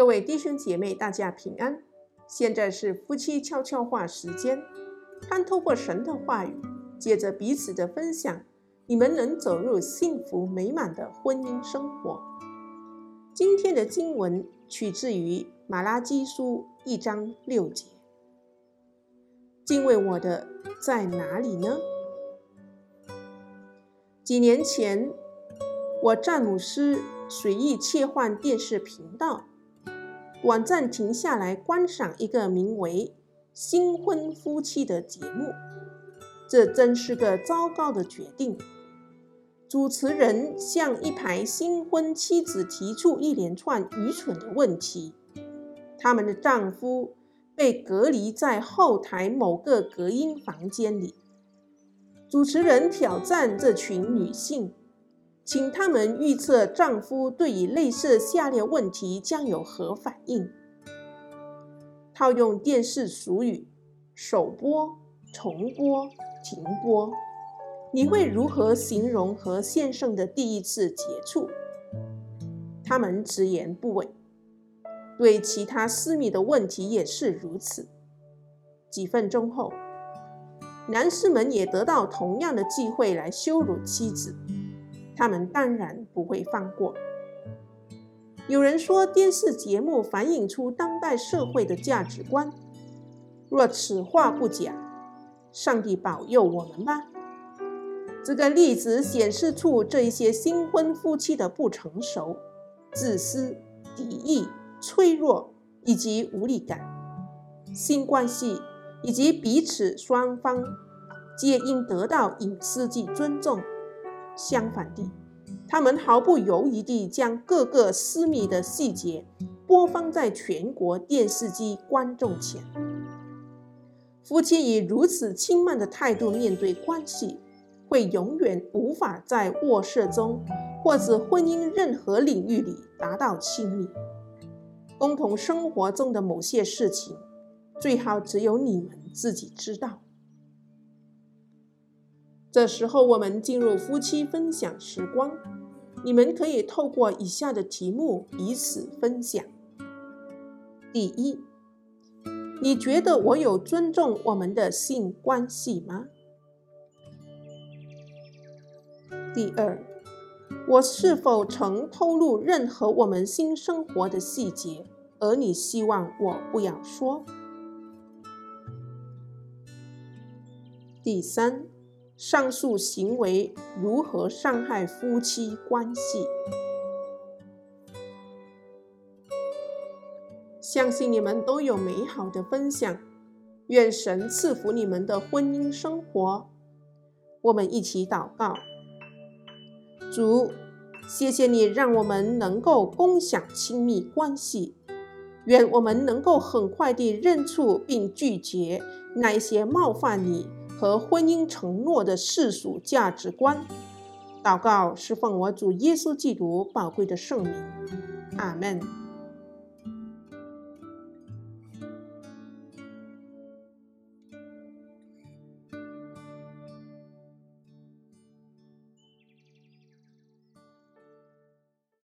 各位弟兄姐妹，大家平安。现在是夫妻悄悄话时间，盼透过神的话语，借着彼此的分享，你们能走入幸福美满的婚姻生活。今天的经文取自于马拉基书一章六节。敬畏我的在哪里呢？几年前，我詹姆斯随意切换电视频道。短暂停下来观赏一个名为《新婚夫妻》的节目，这真是个糟糕的决定。主持人向一排新婚妻子提出一连串愚蠢的问题，他们的丈夫被隔离在后台某个隔音房间里。主持人挑战这群女性。请他们预测丈夫对于类似下列问题将有何反应。套用电视俗语：首播、重播、停播，你会如何形容和先生的第一次接触？他们直言不讳。对其他私密的问题也是如此。几分钟后，男士们也得到同样的机会来羞辱妻子。他们当然不会放过。有人说，电视节目反映出当代社会的价值观。若此话不假，上帝保佑我们吧。这个例子显示出这一些新婚夫妻的不成熟、自私、敌意、脆弱以及无力感。新关系以及彼此双方皆应得到隐私及尊重。相反地，他们毫不犹豫地将各个私密的细节播放在全国电视机观众前。夫妻以如此轻慢的态度面对关系，会永远无法在卧室中或者婚姻任何领域里达到亲密。共同生活中的某些事情，最好只有你们自己知道。这时候，我们进入夫妻分享时光。你们可以透过以下的题目以此分享：第一，你觉得我有尊重我们的性关系吗？第二，我是否曾透露任何我们新生活的细节，而你希望我不要说？第三。上述行为如何伤害夫妻关系？相信你们都有美好的分享，愿神赐福你们的婚姻生活。我们一起祷告：主，谢谢你让我们能够共享亲密关系，愿我们能够很快地认出并拒绝那些冒犯你。和婚姻承诺的世俗价值观，祷告是奉我主耶稣基督宝贵的圣名，阿门。